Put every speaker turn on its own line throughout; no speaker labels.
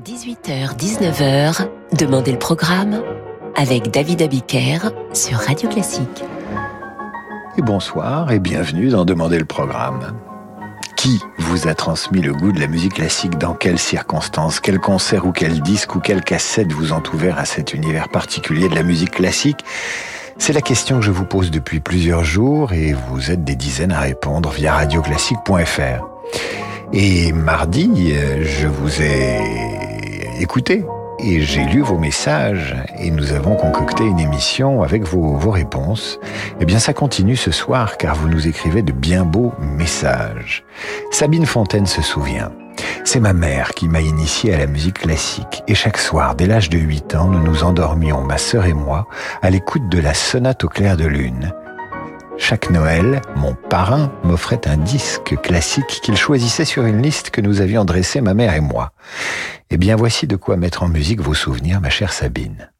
18h-19h, Demandez le programme avec David Abiker sur Radio Classique.
Et bonsoir et bienvenue dans Demandez le programme. Qui vous a transmis le goût de la musique classique Dans quelles circonstances Quel concert ou quel disque ou quelle cassette vous ont ouvert à cet univers particulier de la musique classique? C'est la question que je vous pose depuis plusieurs jours et vous êtes des dizaines à répondre via radioclassique.fr. Et mardi, je vous ai écouté et j'ai lu vos messages et nous avons concocté une émission avec vos, vos réponses. Eh bien, ça continue ce soir car vous nous écrivez de bien beaux messages. Sabine Fontaine se souvient. C'est ma mère qui m'a initié à la musique classique et chaque soir, dès l'âge de 8 ans, nous nous endormions, ma sœur et moi, à l'écoute de la sonate au clair de lune. Chaque Noël, mon parrain m'offrait un disque classique qu'il choisissait sur une liste que nous avions dressée ma mère et moi. Eh bien voici de quoi mettre en musique vos souvenirs, ma chère Sabine.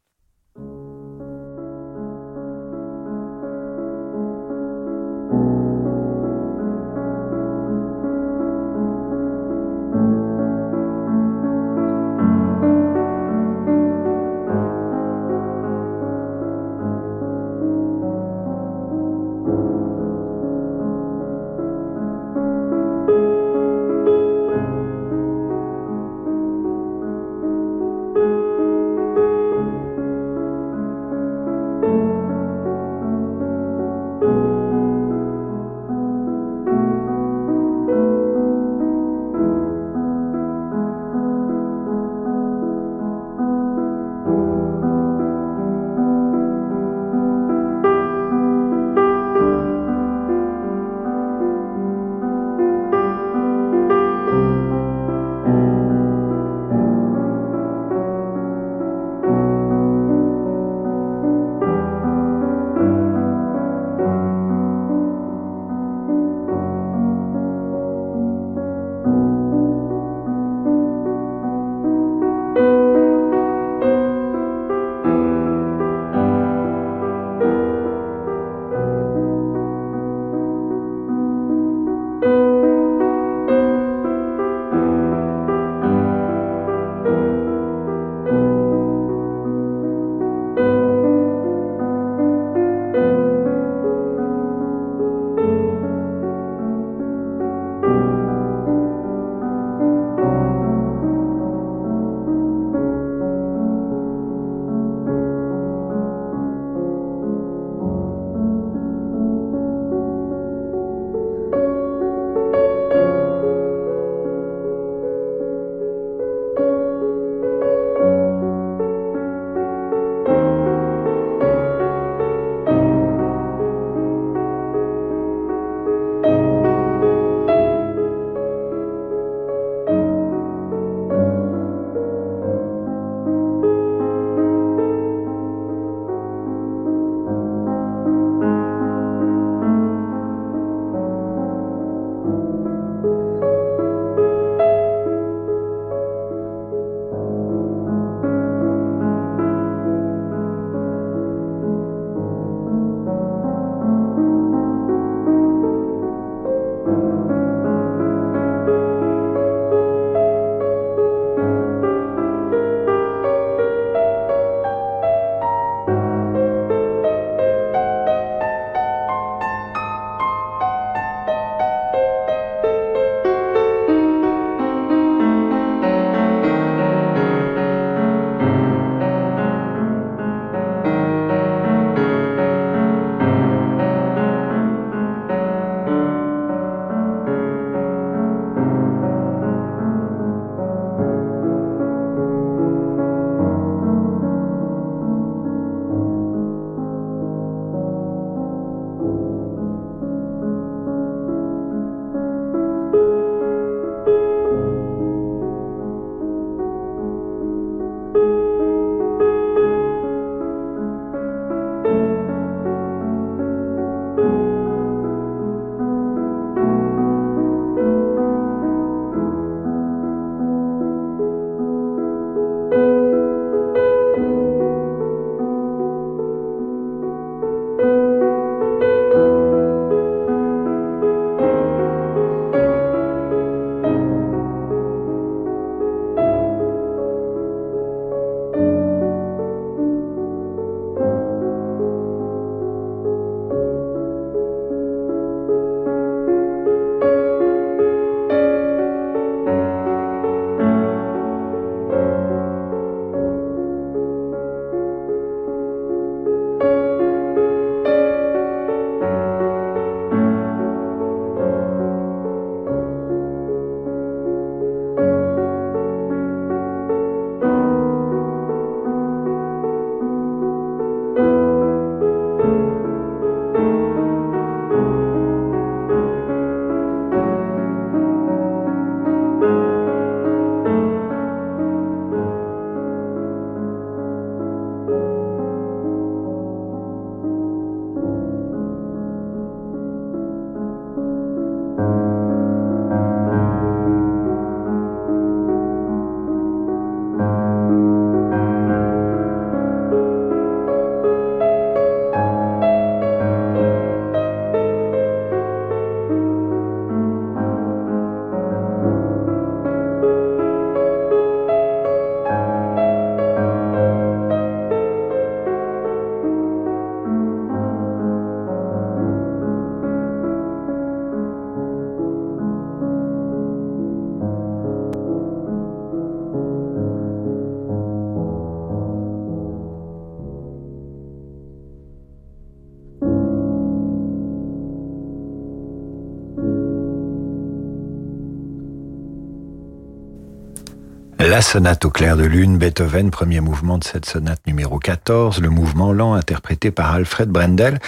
La sonate au clair de lune, Beethoven, premier mouvement de cette sonate numéro 14, le mouvement lent interprété par Alfred Brendel.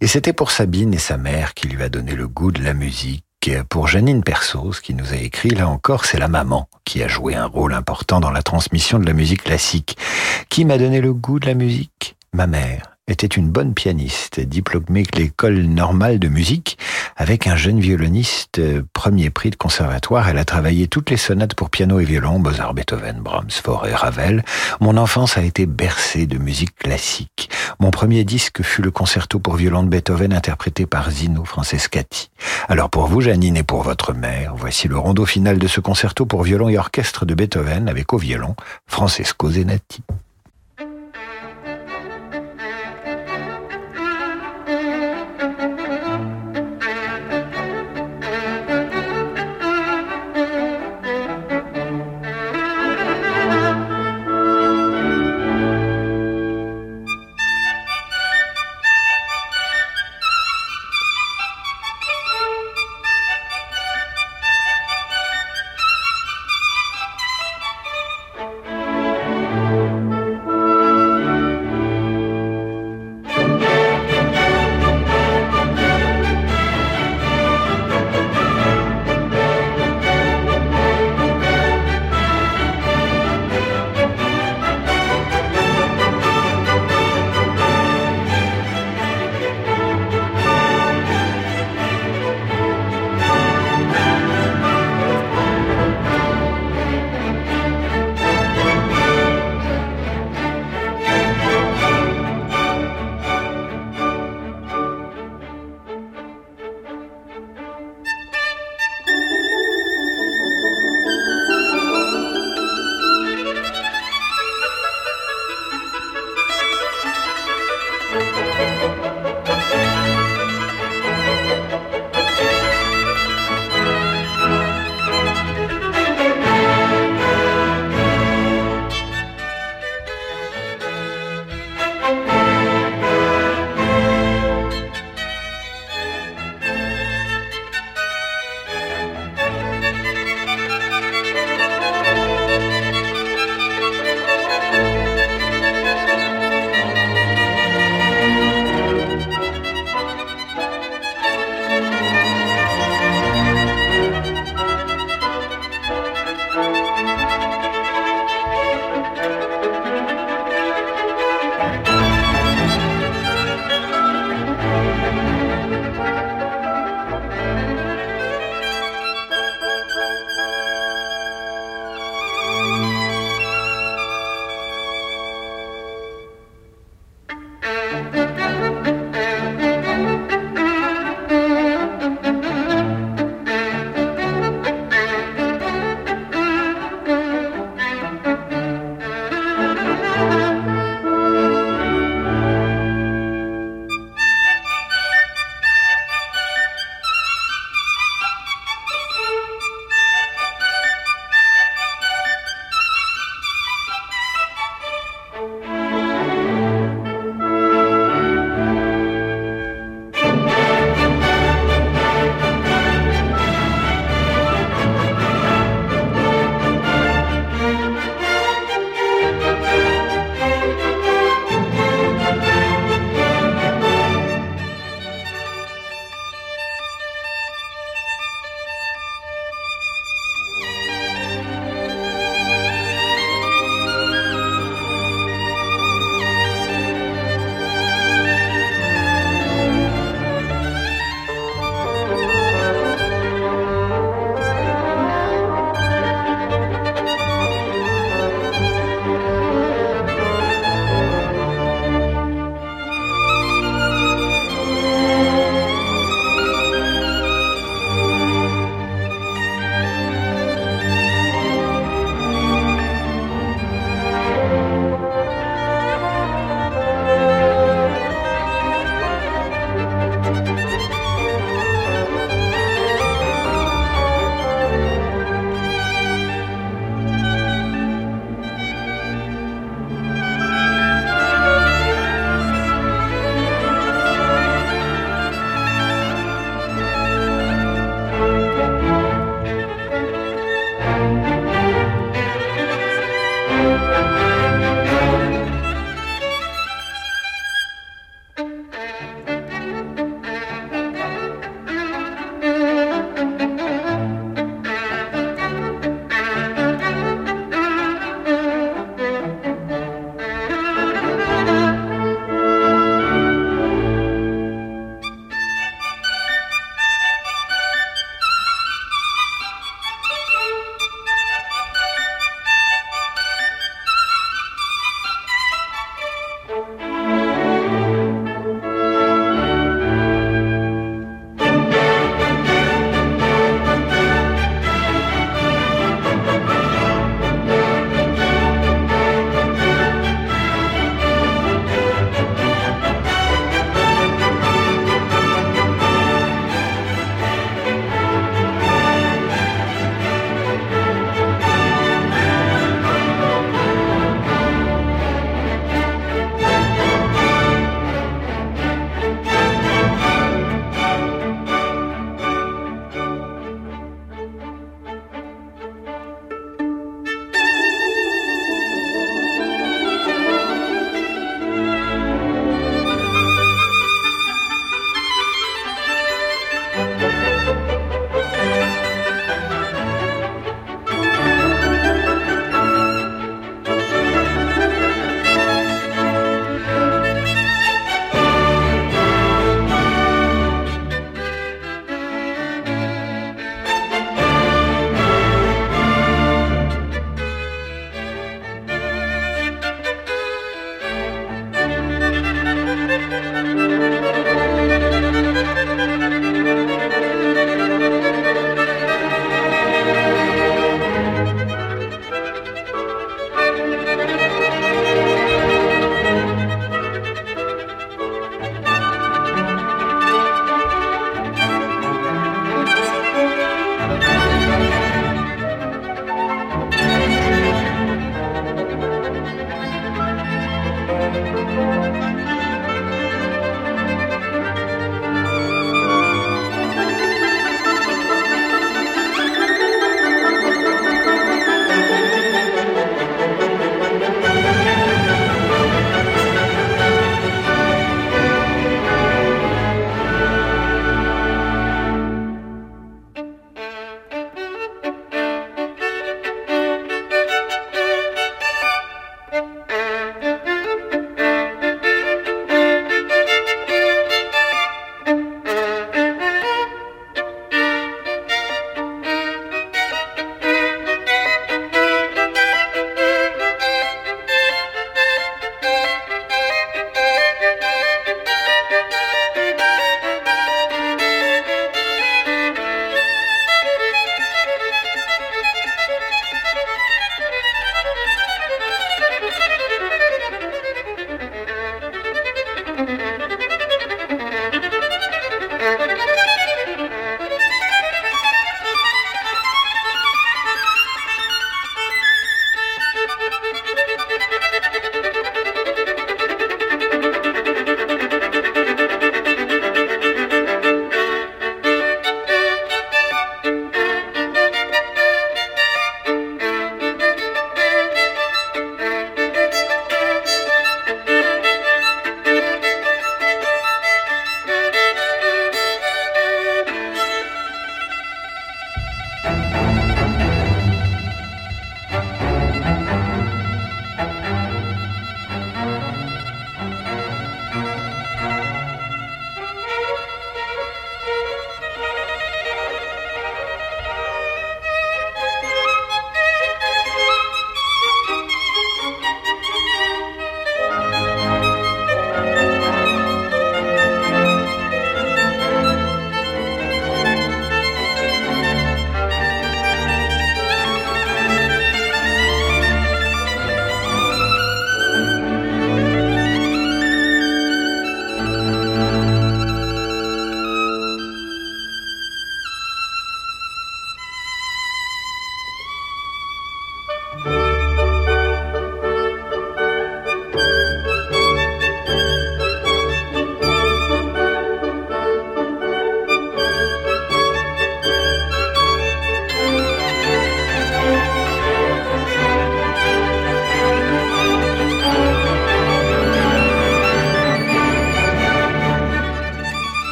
Et c'était pour Sabine et sa mère qui lui a donné le goût de la musique. Pour Janine Persos, qui nous a écrit, là encore, c'est la maman qui a joué un rôle important dans la transmission de la musique classique. Qui m'a donné le goût de la musique? Ma mère était une bonne pianiste, diplômée de l'école normale de musique, avec un jeune violoniste euh, premier prix de conservatoire. Elle a travaillé toutes les sonates pour piano et violon, Mozart, Beethoven, Brahms, Fauré, Ravel. Mon enfance a été bercée de musique classique. Mon premier disque fut le concerto pour violon de Beethoven interprété par Zino Francescati. Alors pour vous, Janine, et pour votre mère, voici le rondeau final de ce concerto pour violon et orchestre de Beethoven avec au violon Francesco Zenati.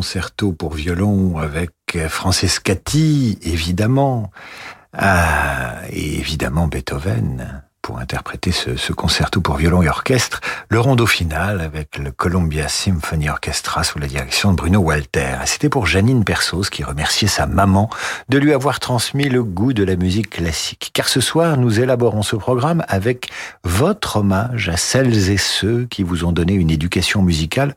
Concerto pour violon avec Francescati, évidemment, ah, et évidemment Beethoven pour interpréter ce, concerto pour violon et orchestre, le rondo final avec le Columbia Symphony Orchestra sous la direction de Bruno Walter. C'était pour Janine Persos qui remerciait sa maman de lui avoir transmis le goût de la musique classique. Car ce soir, nous élaborons ce programme avec votre hommage à celles et ceux qui vous ont donné une éducation musicale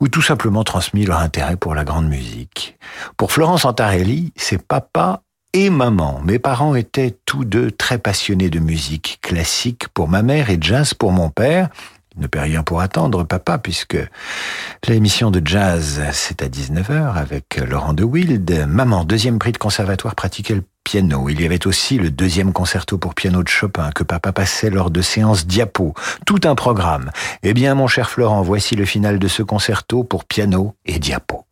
ou tout simplement transmis leur intérêt pour la grande musique. Pour Florence Antarelli, c'est papa et maman. Mes parents étaient tous deux très passionnés de musique classique pour ma mère et jazz pour mon père. Ne paie rien pour attendre, papa, puisque l'émission de jazz, c'est à 19h avec Laurent de Wild. Maman, deuxième prix de conservatoire, pratiquait le piano. Il y avait aussi le deuxième concerto pour piano de Chopin que papa passait lors de séances diapo. Tout un programme. Eh bien, mon cher Florent, voici le final de ce concerto pour piano et diapo.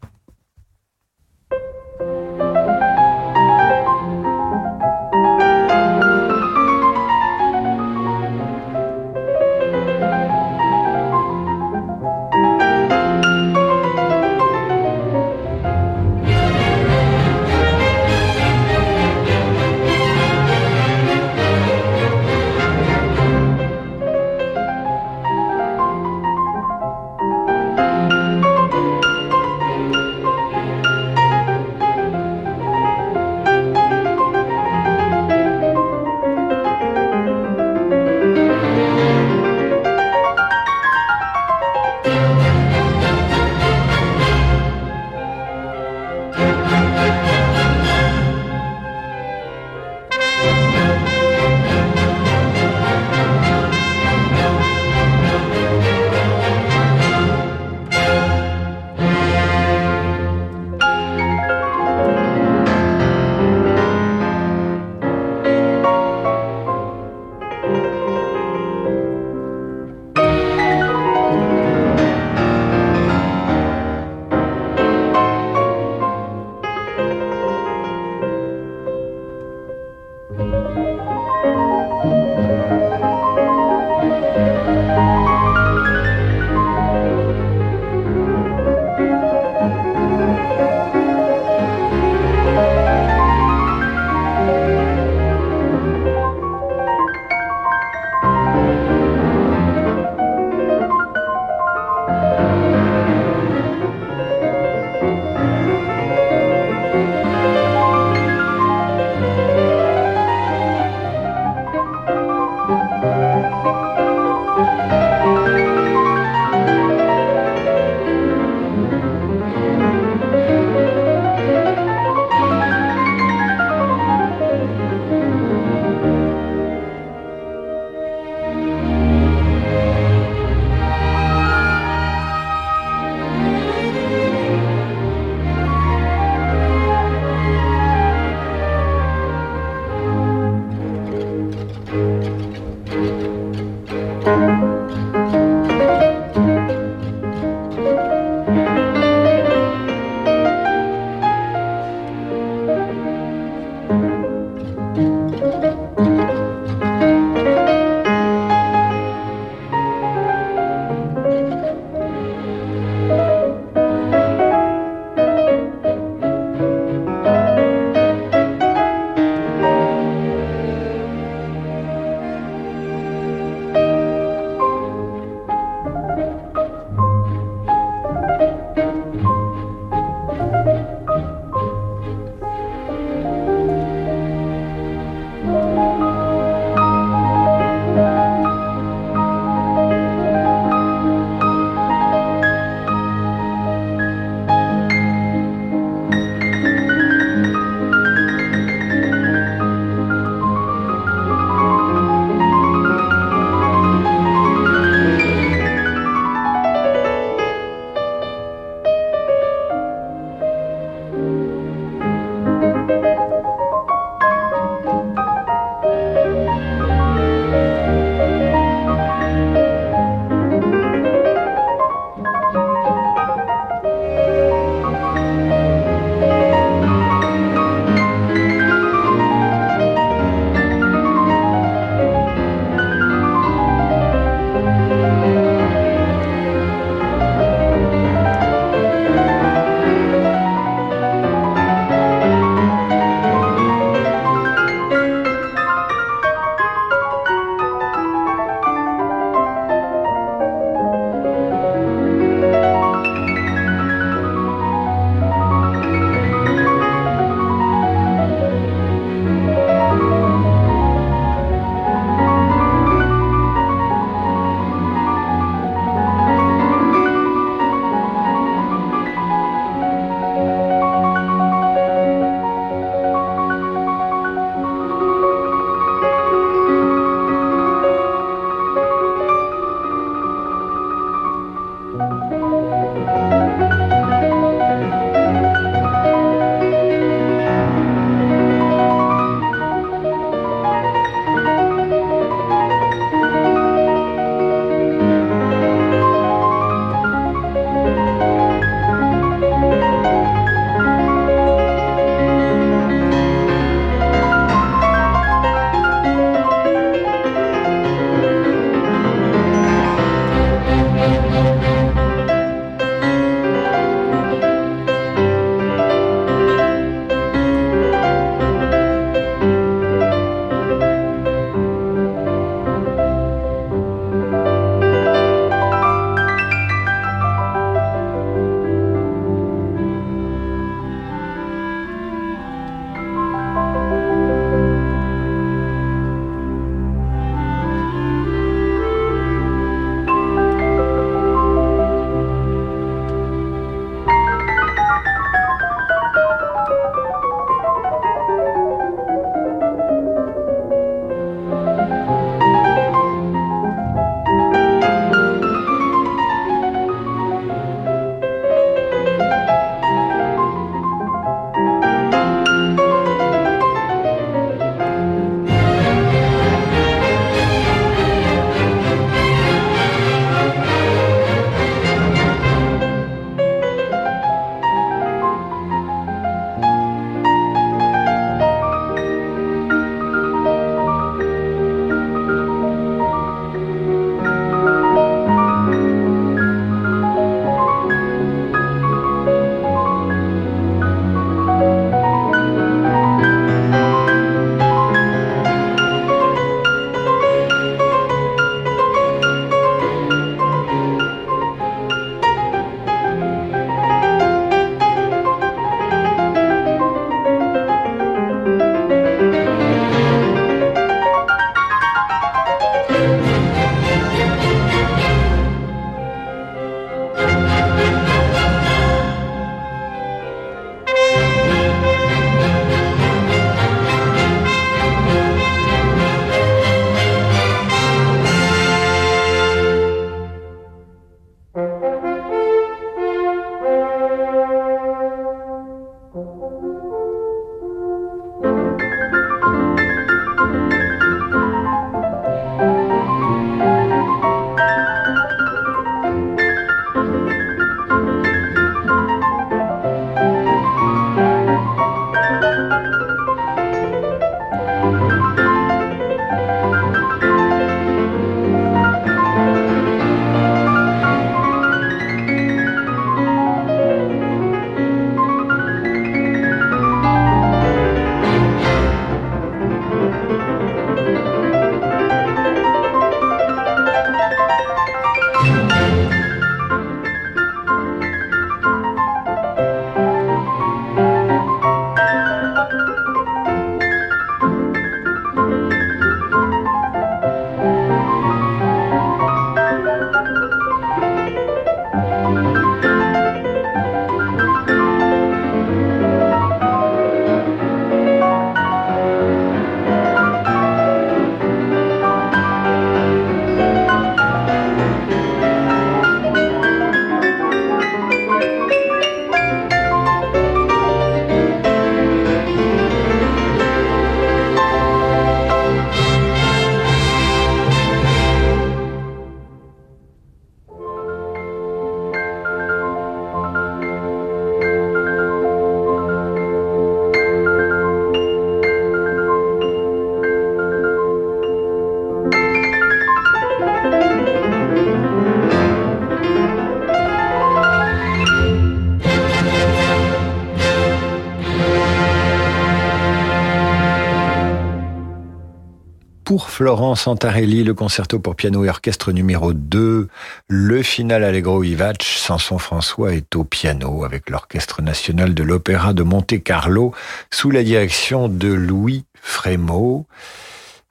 Pour Florence Santarelli, le concerto pour piano et orchestre numéro 2, le final Allegro Vivace, Samson François est au piano avec l'Orchestre national de l'Opéra de Monte-Carlo sous la direction de Louis Frémaux.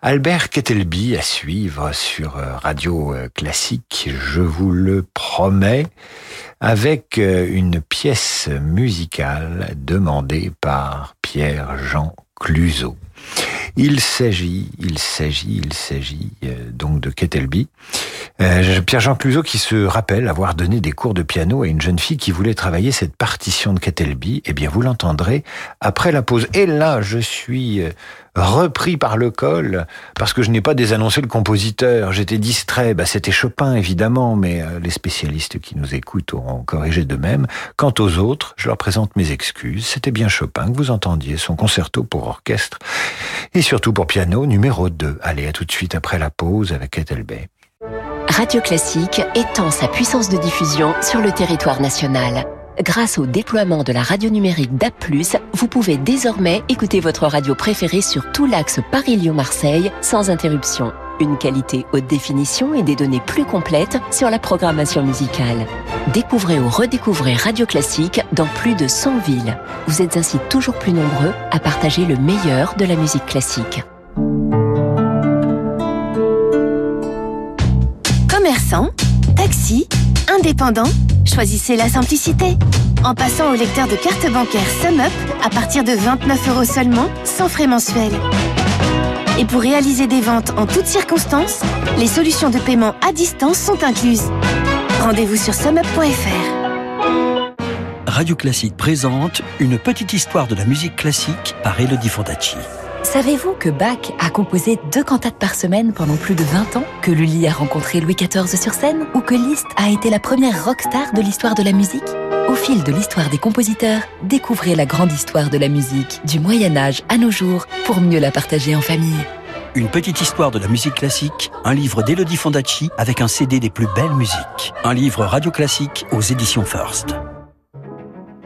Albert Kettelby à suivre sur euh, Radio euh, Classique, je vous le promets, avec euh, une pièce musicale demandée par Pierre-Jean Cluzot. Il s'agit, il s'agit, il s'agit donc de Kettelby. Pierre-Jean Cluzot qui se rappelle avoir donné des cours de piano à une jeune fille qui voulait travailler cette partition de Kettelby. Eh bien, vous l'entendrez après la pause. Et là, je suis repris par le col, parce que je n'ai pas désannoncé le compositeur. J'étais distrait. Bah, c'était Chopin, évidemment, mais euh, les spécialistes qui nous écoutent auront corrigé de même. Quant aux autres, je leur présente mes excuses. C'était bien Chopin que vous entendiez, son concerto pour orchestre, et surtout pour piano numéro 2. Allez, à tout de suite après la pause avec Ethelbey.
Radio Classique étend sa puissance de diffusion sur le territoire national grâce au déploiement de la radio numérique DAP+, vous pouvez désormais écouter votre radio préférée sur tout l'axe Paris-Lyon-Marseille sans interruption. Une qualité haute définition et des données plus complètes sur la programmation musicale. Découvrez ou redécouvrez Radio Classique dans plus de 100 villes. Vous êtes ainsi toujours plus nombreux à partager le meilleur de la musique classique.
Commerçant, taxi, indépendant choisissez la simplicité. En passant au lecteur de carte bancaire SumUp à partir de 29 euros seulement, sans frais mensuels. Et pour réaliser des ventes en toutes circonstances, les solutions de paiement à distance sont incluses. Rendez-vous sur sumup.fr.
Radio Classique présente Une petite histoire de la musique classique par Elodie Fondacci.
Savez-vous que Bach a composé deux cantates par semaine pendant plus de 20 ans? Que Lully a rencontré Louis XIV sur scène? Ou que Liszt a été la première rockstar de l'histoire de la musique? Au fil de l'histoire des compositeurs, découvrez la grande histoire de la musique, du Moyen-Âge à nos jours, pour mieux la partager en famille.
Une petite histoire de la musique classique, un livre d'Elodie Fondacci avec un CD des plus belles musiques. Un livre radio classique aux éditions First.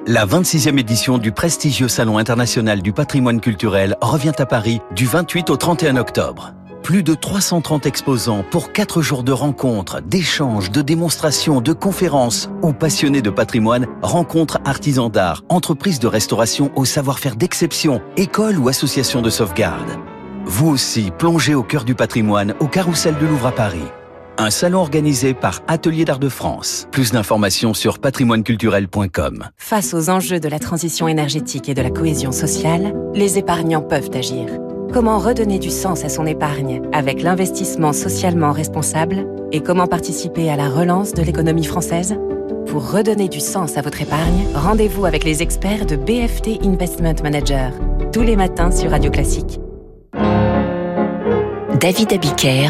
La 26e édition du prestigieux Salon international du patrimoine culturel revient à Paris du 28 au 31 octobre. Plus de 330 exposants pour 4 jours de rencontres, d'échanges, de démonstrations, de conférences où passionnés de patrimoine rencontrent artisans d'art, entreprises de restauration au savoir-faire d'exception, écoles ou associations de sauvegarde. Vous aussi, plongez au cœur du patrimoine au Carrousel de Louvre à Paris. Un salon organisé par Atelier d'Art de France. Plus d'informations sur patrimoineculturel.com.
Face aux enjeux de la transition énergétique et de la cohésion sociale, les épargnants peuvent agir. Comment redonner du sens à son épargne avec l'investissement socialement responsable et comment participer à la relance de l'économie française? Pour redonner du sens à votre épargne, rendez-vous avec les experts de BFT Investment Manager tous les matins sur Radio Classique.
David Abiker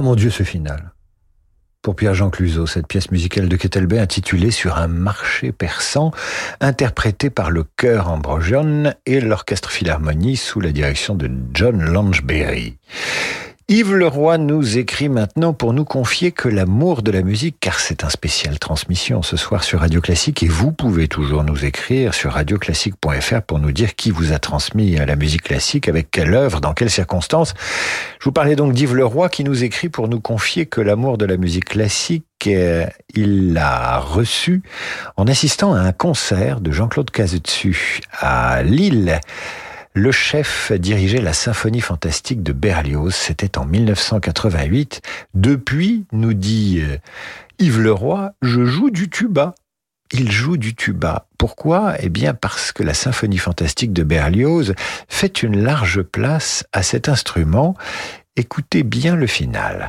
Oh mon Dieu, ce final. Pour Pierre-Jean Cluzot, cette pièce musicale de Kettelbey intitulée Sur un marché persan, interprétée par le chœur Ambrosion et l'orchestre Philharmonie sous la direction de John Langeberry. Yves Leroy nous écrit maintenant pour nous confier que l'amour de la musique, car c'est un spécial transmission ce soir sur Radio Classique, et vous pouvez toujours nous écrire sur radioclassique.fr pour nous dire qui vous a transmis la musique classique, avec quelle œuvre, dans quelles circonstances. Je vous parlais donc d'Yves Leroy qui nous écrit pour nous confier que l'amour de la musique classique, euh, il l'a reçu en assistant à un concert de Jean-Claude Cazetsu à Lille. Le chef dirigeait la symphonie fantastique de Berlioz, c'était en 1988. Depuis, nous dit euh, Yves Leroy, je joue du tuba. Il joue du tuba. Pourquoi? Eh bien parce que la symphonie fantastique de Berlioz fait une large place à cet instrument. Écoutez bien le final.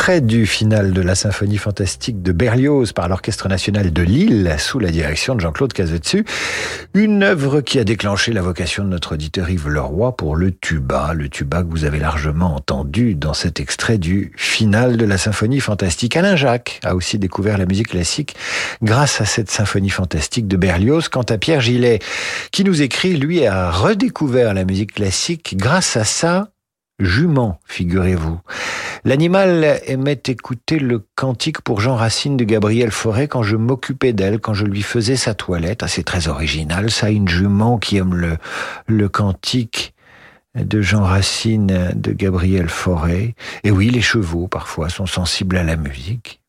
Extrait du final de la symphonie fantastique de Berlioz par l'Orchestre national de Lille sous la direction de Jean-Claude Cazetsu. Une œuvre qui a déclenché la vocation de notre auditeur Yves Leroy pour le tuba. Le tuba que vous avez largement entendu dans cet extrait du final de la symphonie fantastique. Alain Jacques a aussi découvert la musique classique grâce à cette symphonie fantastique de Berlioz. Quant à Pierre Gillet, qui nous écrit, lui a redécouvert la musique classique grâce à sa jument, figurez-vous. L'animal aimait écouter le cantique pour Jean Racine de Gabriel Fauré quand je m'occupais d'elle, quand je lui faisais sa toilette. Ah, c'est très original, ça, une jument qui aime le, le cantique de Jean Racine de Gabriel Fauré. Et oui, les chevaux, parfois, sont sensibles à la musique.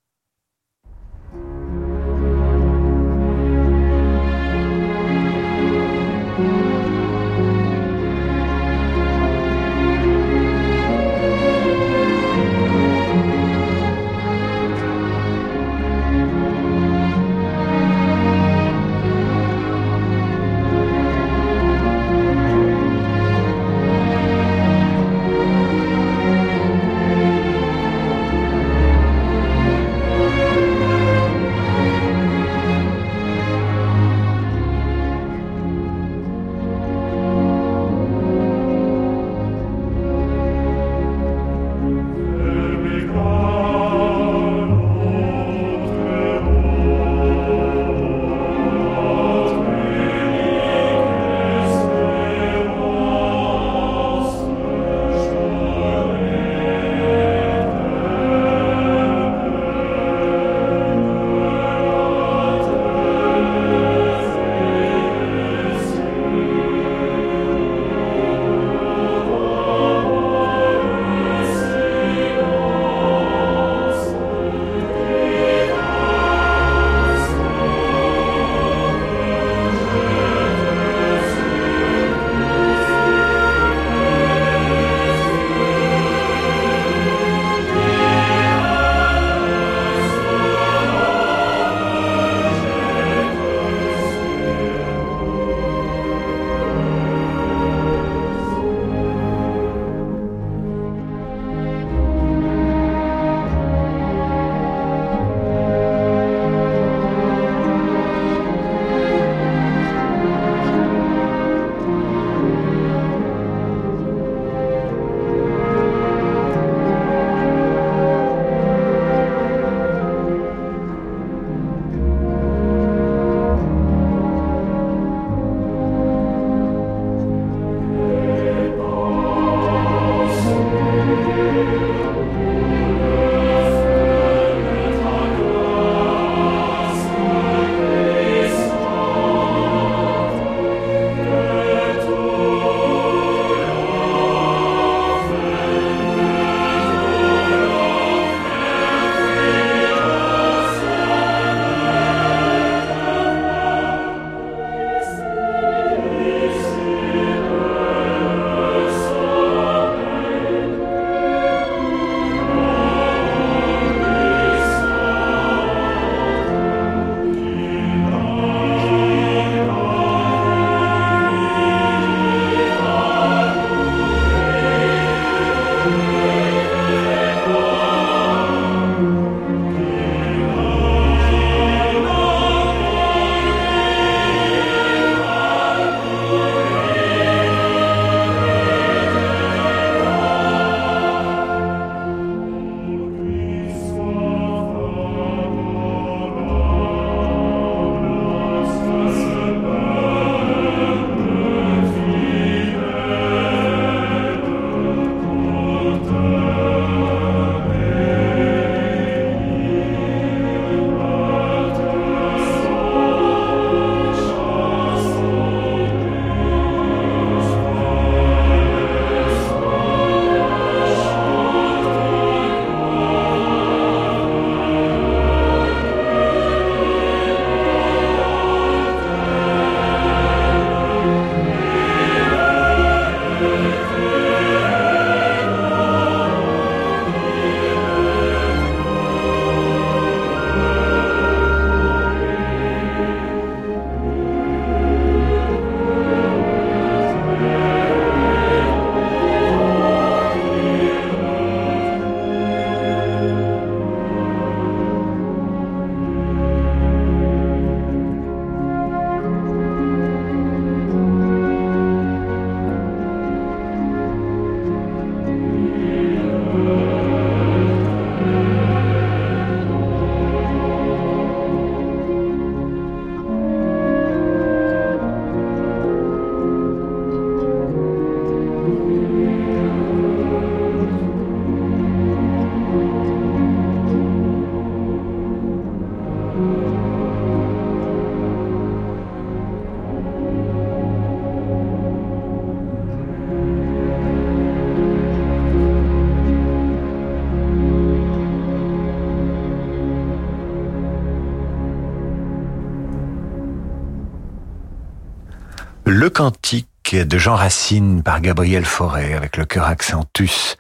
Cantique de Jean Racine par Gabriel Fauré avec le chœur Accentus,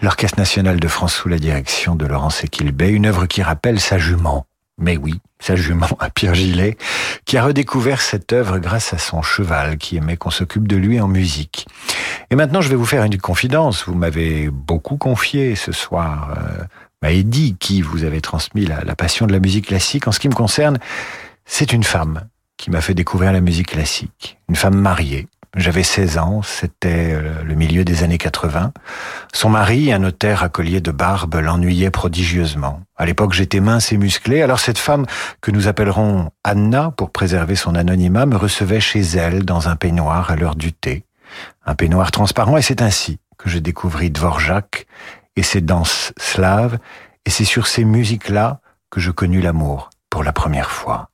l'Orchestre national de France sous la direction de Laurence Equilbet, une œuvre qui rappelle sa jument. Mais oui, sa jument à Pierre Gillet, qui a redécouvert cette œuvre grâce à son cheval qui aimait qu'on s'occupe de lui en musique. Et maintenant, je vais vous faire une confidence. Vous m'avez beaucoup confié ce soir, euh, m'a dit qui vous avez transmis la passion de la musique classique. En ce qui me concerne, c'est une femme qui m'a fait découvrir la musique classique. Une femme mariée, j'avais 16 ans, c'était euh, le milieu des années 80. Son mari, un notaire à collier de barbe, l'ennuyait prodigieusement. À l'époque, j'étais mince et musclé, alors cette femme, que nous appellerons Anna pour préserver son anonymat, me recevait chez elle dans un peignoir à l'heure du thé. Un peignoir transparent, et c'est ainsi que je découvris Dvorak et ses danses slaves, et c'est sur ces musiques-là que je connus l'amour pour la première fois.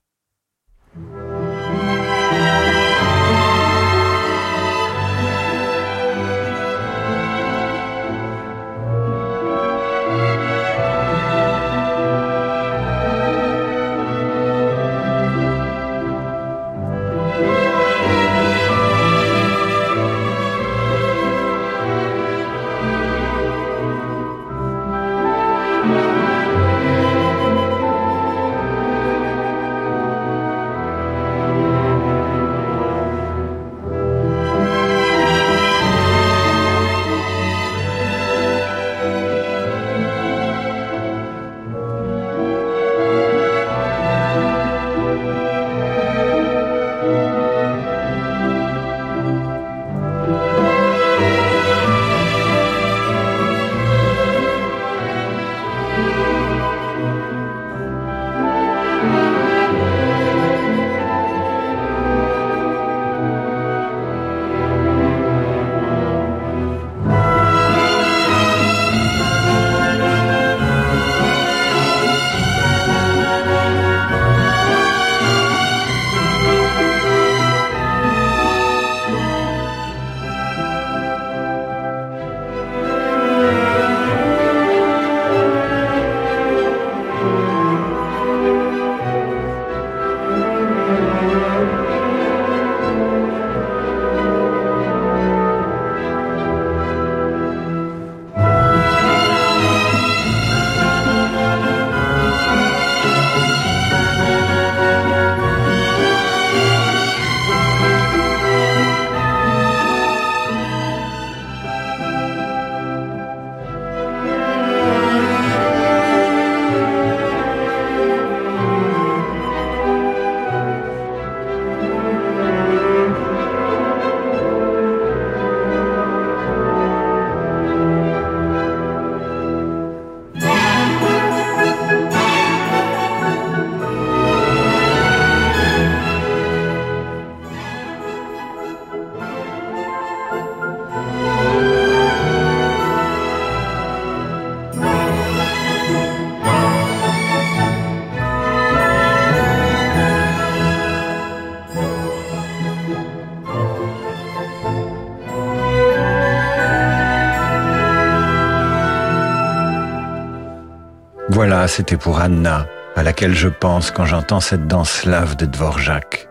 Voilà, c'était pour Anna, à laquelle je pense quand j'entends cette danse slave de Dvorak.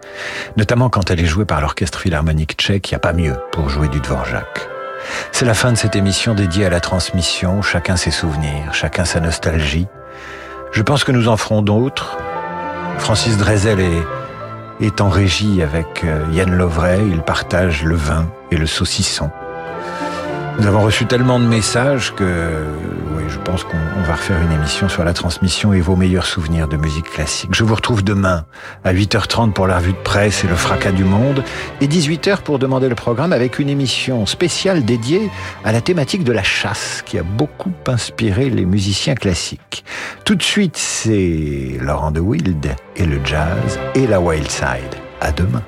Notamment quand elle est jouée par l'Orchestre Philharmonique tchèque, il n'y a pas mieux pour jouer du Dvorak. C'est la fin de cette émission dédiée à la transmission, chacun ses souvenirs, chacun sa nostalgie. Je pense que nous en ferons d'autres. Francis Drezel est, est en régie avec euh, Yann Lovray, il partage le vin et le saucisson. Nous avons reçu tellement de messages que oui, je pense qu'on va refaire une émission sur la transmission et vos meilleurs souvenirs de musique classique. Je vous retrouve demain à 8h30 pour la revue de presse et le fracas du monde et 18h pour demander le programme avec une émission spéciale dédiée à la thématique de la chasse qui a beaucoup inspiré les musiciens classiques. Tout de suite, c'est Laurent de Wild et le jazz et la Wild Side. À demain.